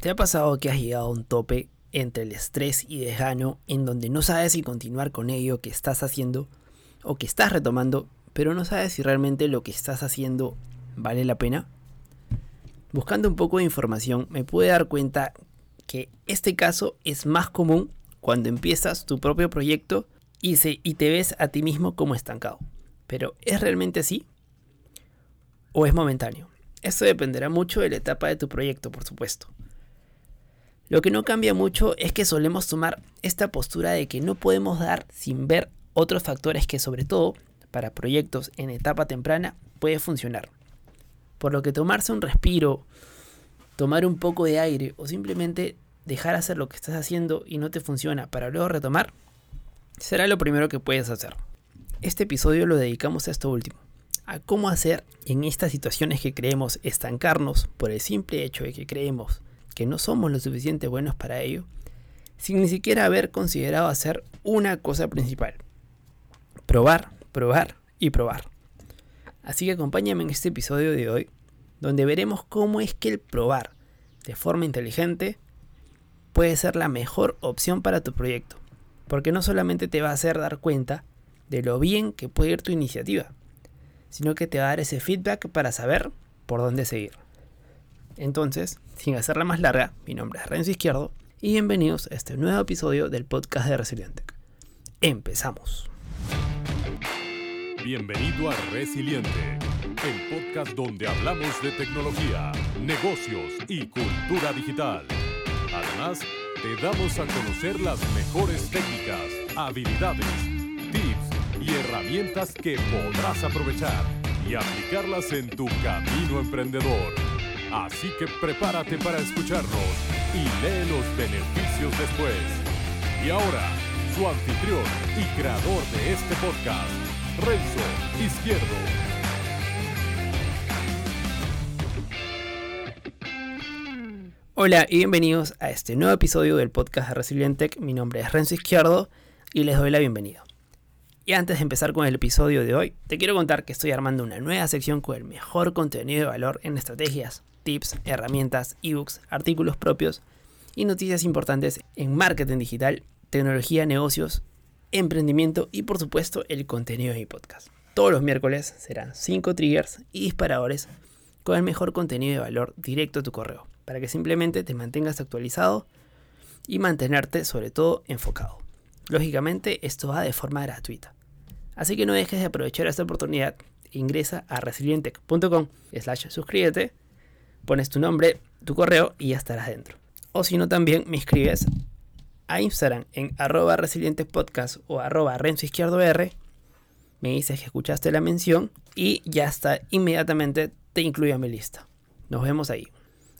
¿Te ha pasado que has llegado a un tope entre el estrés y desgano en donde no sabes si continuar con ello que estás haciendo o que estás retomando, pero no sabes si realmente lo que estás haciendo vale la pena? Buscando un poco de información me pude dar cuenta que este caso es más común cuando empiezas tu propio proyecto y, y te ves a ti mismo como estancado. Pero ¿es realmente así? ¿O es momentáneo? Esto dependerá mucho de la etapa de tu proyecto, por supuesto. Lo que no cambia mucho es que solemos tomar esta postura de que no podemos dar sin ver otros factores que sobre todo para proyectos en etapa temprana puede funcionar. Por lo que tomarse un respiro, tomar un poco de aire o simplemente dejar hacer lo que estás haciendo y no te funciona para luego retomar, será lo primero que puedes hacer. Este episodio lo dedicamos a esto último, a cómo hacer en estas situaciones que creemos estancarnos por el simple hecho de que creemos que no somos lo suficiente buenos para ello, sin ni siquiera haber considerado hacer una cosa principal. Probar, probar y probar. Así que acompáñame en este episodio de hoy, donde veremos cómo es que el probar de forma inteligente puede ser la mejor opción para tu proyecto, porque no solamente te va a hacer dar cuenta de lo bien que puede ir tu iniciativa, sino que te va a dar ese feedback para saber por dónde seguir. Entonces, sin hacerla más larga, mi nombre es Renzo Izquierdo y bienvenidos a este nuevo episodio del podcast de Resiliente. Empezamos. Bienvenido a Resiliente, el podcast donde hablamos de tecnología, negocios y cultura digital. Además, te damos a conocer las mejores técnicas, habilidades, tips y herramientas que podrás aprovechar y aplicarlas en tu camino emprendedor. Así que prepárate para escucharnos y lee los beneficios después. Y ahora, su anfitrión y creador de este podcast, Renzo Izquierdo. Hola y bienvenidos a este nuevo episodio del podcast de Resilientec. Mi nombre es Renzo Izquierdo y les doy la bienvenida. Y antes de empezar con el episodio de hoy, te quiero contar que estoy armando una nueva sección con el mejor contenido de valor en estrategias, tips, herramientas, ebooks, artículos propios y noticias importantes en marketing digital, tecnología, negocios, emprendimiento y por supuesto el contenido de mi podcast. Todos los miércoles serán 5 triggers y disparadores con el mejor contenido de valor directo a tu correo, para que simplemente te mantengas actualizado y mantenerte sobre todo enfocado. Lógicamente esto va de forma gratuita. Así que no dejes de aprovechar esta oportunidad. Ingresa a resilientec.com slash suscríbete pones tu nombre, tu correo y ya estarás dentro. O si no, también me escribes a Instagram en arroba podcast o arroba renzo R. Me dices que escuchaste la mención y ya está, inmediatamente te incluyo a mi lista. Nos vemos ahí.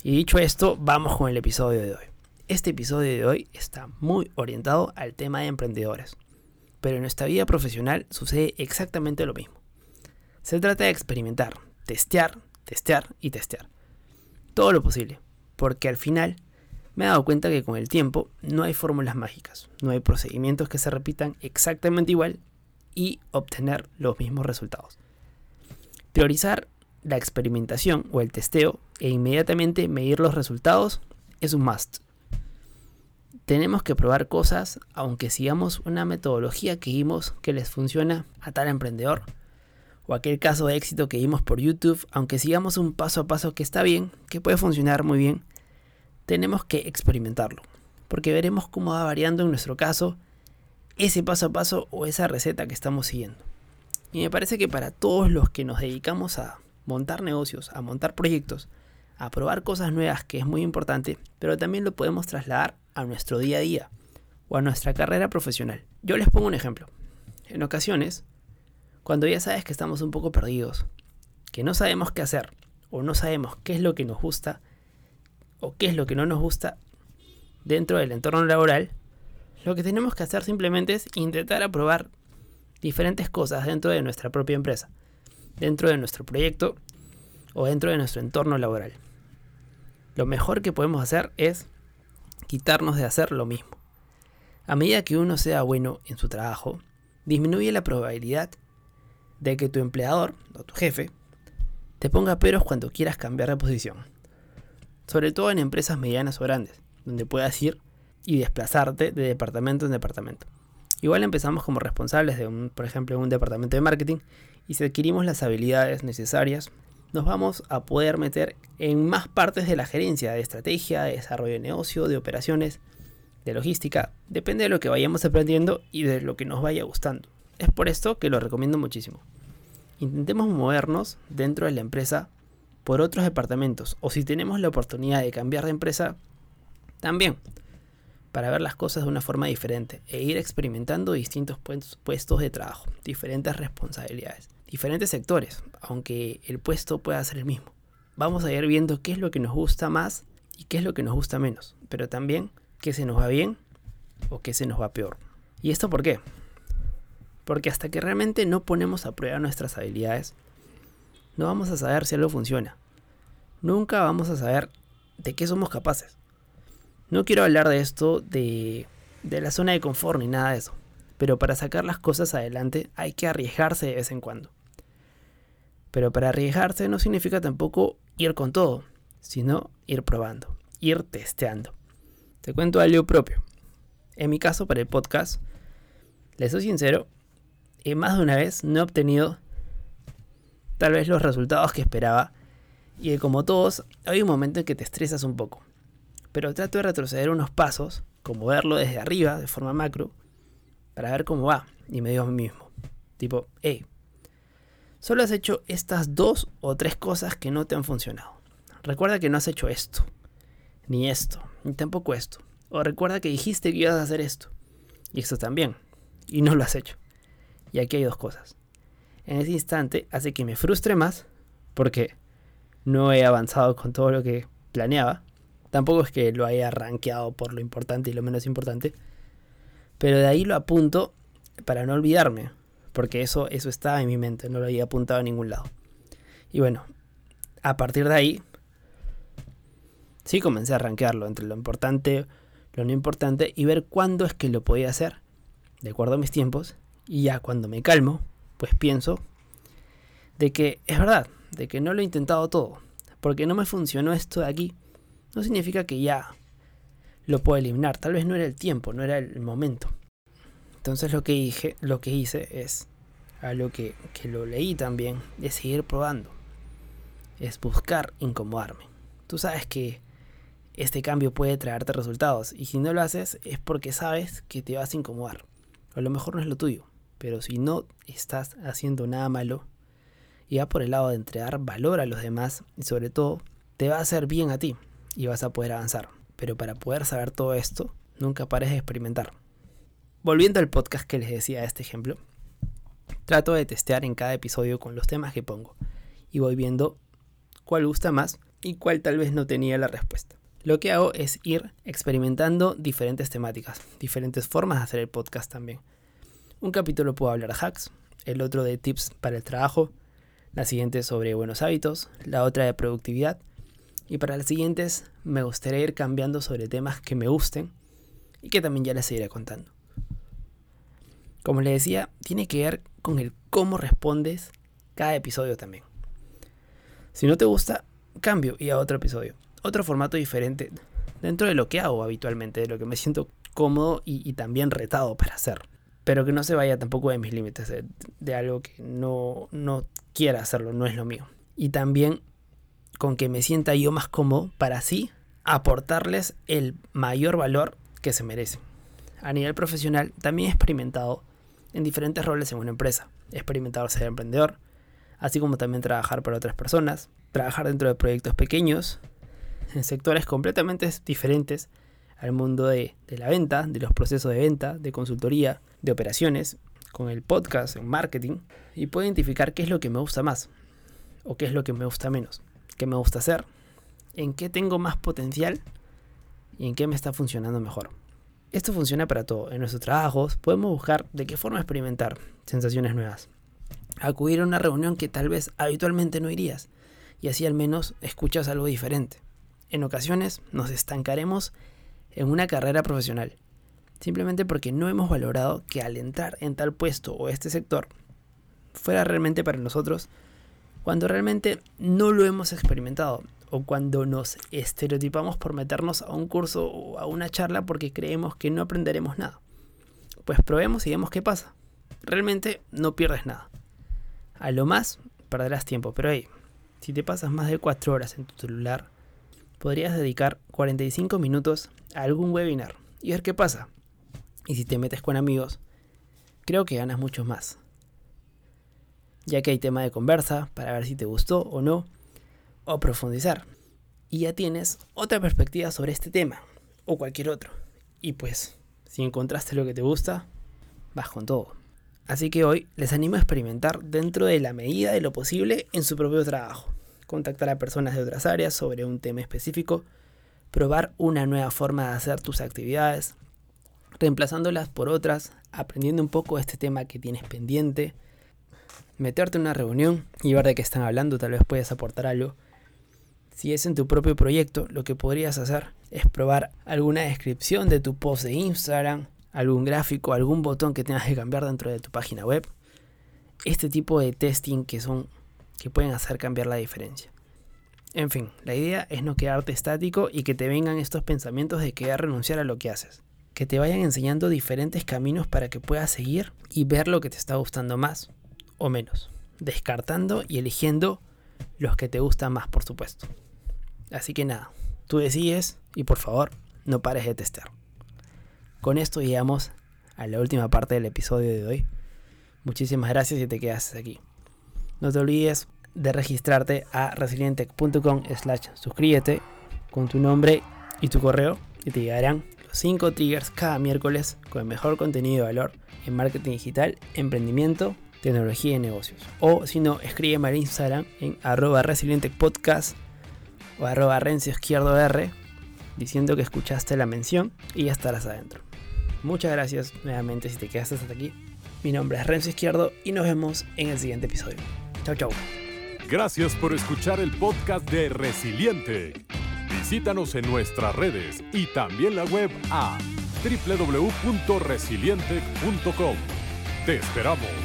Y dicho esto, vamos con el episodio de hoy. Este episodio de hoy está muy orientado al tema de emprendedores. Pero en nuestra vida profesional sucede exactamente lo mismo. Se trata de experimentar, testear, testear y testear todo lo posible, porque al final me he dado cuenta que con el tiempo no hay fórmulas mágicas, no hay procedimientos que se repitan exactamente igual y obtener los mismos resultados. Priorizar la experimentación o el testeo e inmediatamente medir los resultados es un must. Tenemos que probar cosas aunque sigamos una metodología que vimos que les funciona a tal emprendedor o aquel caso de éxito que vimos por YouTube, aunque sigamos un paso a paso que está bien, que puede funcionar muy bien, tenemos que experimentarlo, porque veremos cómo va variando en nuestro caso ese paso a paso o esa receta que estamos siguiendo. Y me parece que para todos los que nos dedicamos a montar negocios, a montar proyectos, a probar cosas nuevas, que es muy importante, pero también lo podemos trasladar a nuestro día a día o a nuestra carrera profesional. Yo les pongo un ejemplo. En ocasiones, cuando ya sabes que estamos un poco perdidos, que no sabemos qué hacer, o no sabemos qué es lo que nos gusta, o qué es lo que no nos gusta dentro del entorno laboral, lo que tenemos que hacer simplemente es intentar aprobar diferentes cosas dentro de nuestra propia empresa, dentro de nuestro proyecto o dentro de nuestro entorno laboral. Lo mejor que podemos hacer es quitarnos de hacer lo mismo. A medida que uno sea bueno en su trabajo, disminuye la probabilidad de que tu empleador o tu jefe te ponga peros cuando quieras cambiar de posición. sobre todo en empresas medianas o grandes, donde puedas ir y desplazarte de departamento en departamento. Igual empezamos como responsables de, un, por ejemplo, un departamento de marketing y si adquirimos las habilidades necesarias, nos vamos a poder meter en más partes de la gerencia, de estrategia, de desarrollo de negocio, de operaciones, de logística. Depende de lo que vayamos aprendiendo y de lo que nos vaya gustando. Es por esto que lo recomiendo muchísimo. Intentemos movernos dentro de la empresa por otros departamentos o si tenemos la oportunidad de cambiar de empresa, también para ver las cosas de una forma diferente e ir experimentando distintos puestos de trabajo, diferentes responsabilidades, diferentes sectores, aunque el puesto pueda ser el mismo. Vamos a ir viendo qué es lo que nos gusta más y qué es lo que nos gusta menos, pero también qué se nos va bien o qué se nos va peor. ¿Y esto por qué? Porque hasta que realmente no ponemos a prueba nuestras habilidades, no vamos a saber si algo funciona. Nunca vamos a saber de qué somos capaces. No quiero hablar de esto de, de la zona de confort ni nada de eso. Pero para sacar las cosas adelante hay que arriesgarse de vez en cuando. Pero para arriesgarse no significa tampoco ir con todo, sino ir probando, ir testeando. Te cuento algo propio. En mi caso, para el podcast, les soy sincero, y más de una vez no he obtenido tal vez los resultados que esperaba. Y como todos, hay un momento en que te estresas un poco pero trato de retroceder unos pasos, como verlo desde arriba, de forma macro, para ver cómo va. Y me digo a mí mismo, tipo, hey, solo has hecho estas dos o tres cosas que no te han funcionado. Recuerda que no has hecho esto, ni esto, ni tampoco esto. O recuerda que dijiste que ibas a hacer esto, y esto también, y no lo has hecho. Y aquí hay dos cosas. En ese instante hace que me frustre más, porque no he avanzado con todo lo que planeaba, Tampoco es que lo haya rankeado por lo importante y lo menos importante. Pero de ahí lo apunto para no olvidarme. Porque eso, eso estaba en mi mente, no lo había apuntado a ningún lado. Y bueno, a partir de ahí, sí comencé a rankearlo entre lo importante, lo no importante y ver cuándo es que lo podía hacer, de acuerdo a mis tiempos. Y ya cuando me calmo, pues pienso de que es verdad, de que no lo he intentado todo. Porque no me funcionó esto de aquí no significa que ya lo puedo eliminar. Tal vez no era el tiempo, no era el momento. Entonces lo que dije, lo que hice es algo que, que lo leí también, es seguir probando. Es buscar incomodarme. Tú sabes que este cambio puede traerte resultados y si no lo haces es porque sabes que te vas a incomodar. a lo mejor no es lo tuyo, pero si no estás haciendo nada malo y va por el lado de entregar valor a los demás y sobre todo te va a hacer bien a ti y vas a poder avanzar. Pero para poder saber todo esto, nunca pares de experimentar. Volviendo al podcast que les decía este ejemplo, trato de testear en cada episodio con los temas que pongo y voy viendo cuál gusta más y cuál tal vez no tenía la respuesta. Lo que hago es ir experimentando diferentes temáticas, diferentes formas de hacer el podcast también. Un capítulo puedo hablar de hacks, el otro de tips para el trabajo, la siguiente sobre buenos hábitos, la otra de productividad y para las siguientes me gustaría ir cambiando sobre temas que me gusten y que también ya les seguiré contando. Como les decía, tiene que ver con el cómo respondes cada episodio también. Si no te gusta, cambio y a otro episodio. Otro formato diferente dentro de lo que hago habitualmente, de lo que me siento cómodo y, también retado para hacer. Pero que no se vaya tampoco de mis límites, de, algo que no, no quiera hacerlo, no es lo mío. Y también con que me sienta yo más cómodo para así aportarles el mayor valor que se merecen. A nivel profesional también he experimentado en diferentes roles en una empresa. He experimentado ser emprendedor, así como también trabajar para otras personas, trabajar dentro de proyectos pequeños, en sectores completamente diferentes al mundo de, la venta, de los procesos de venta, de consultoría, de operaciones, con el podcast, en marketing, y puedo identificar qué es lo que me gusta más o qué es lo que me gusta menos qué me gusta hacer, en qué tengo más potencial y en qué me está funcionando mejor. Esto funciona para todo. En nuestros trabajos podemos buscar de qué forma experimentar sensaciones nuevas. Acudir a una reunión que tal vez habitualmente no irías y así al menos escuchas algo diferente. En ocasiones nos estancaremos en una carrera profesional, simplemente porque no hemos valorado que al entrar en tal puesto o este sector fuera realmente para nosotros cuando realmente no lo hemos experimentado o cuando nos estereotipamos por meternos a un curso o a una charla porque creemos que no aprenderemos nada. Pues probemos y vemos qué pasa. Realmente no pierdes nada. A lo más perderás tiempo, pero hey, si te pasas más de 4 horas en tu celular, podrías dedicar 45 minutos a algún webinar y ver qué pasa. Y si te metes con amigos, creo que ganas mucho más. Ya que hay tema de conversa para ver si te gustó o no o profundizar. Y ya tienes otra perspectiva sobre este tema o cualquier otro. Y pues, si encontraste lo que te gusta, vas con todo. Así que hoy les animo a experimentar dentro de la medida de lo posible en su propio trabajo. Contactar a personas de otras áreas sobre un tema específico, probar una nueva forma de hacer tus actividades, reemplazándolas por otras, aprendiendo un poco este tema que tienes pendiente, meterte en una reunión y ver de qué están hablando, tal vez puedas aportar algo. Si es en tu propio proyecto, lo que podrías hacer es probar alguna descripción de tu post de Instagram, algún gráfico, algún botón que tengas que cambiar dentro de tu página web. Este tipo de testing que son que pueden hacer cambiar la diferencia. En fin, la idea es no quedarte estático y que te vengan estos pensamientos de querer renunciar a lo que haces. Que te vayan enseñando diferentes caminos para que puedas seguir y ver lo que te está gustando más o menos, descartando y eligiendo los que te gustan más, por supuesto. Así que nada, tú decides y por favor no pares de testear. Con esto llegamos a la última parte del episodio de hoy. Muchísimas gracias y te quedas aquí. No te olvides de registrarte a resilientech.com slash suscríbete con tu nombre y tu correo y te llegarán los 5 triggers cada miércoles con el mejor contenido de valor en marketing digital, emprendimiento tecnología y negocios. O si no, escríbeme al Instagram en arroba resilientepodcast o arroba rencio izquierdo R diciendo que escuchaste la mención y ya estarás adentro. Muchas gracias nuevamente si te quedaste hasta aquí. Mi nombre es Renzo Izquierdo y nos vemos en el siguiente episodio. Chau, chau. Gracias por escuchar el podcast de Resiliente. Visítanos en nuestras redes y también la web a www.resiliente.com. Te esperamos.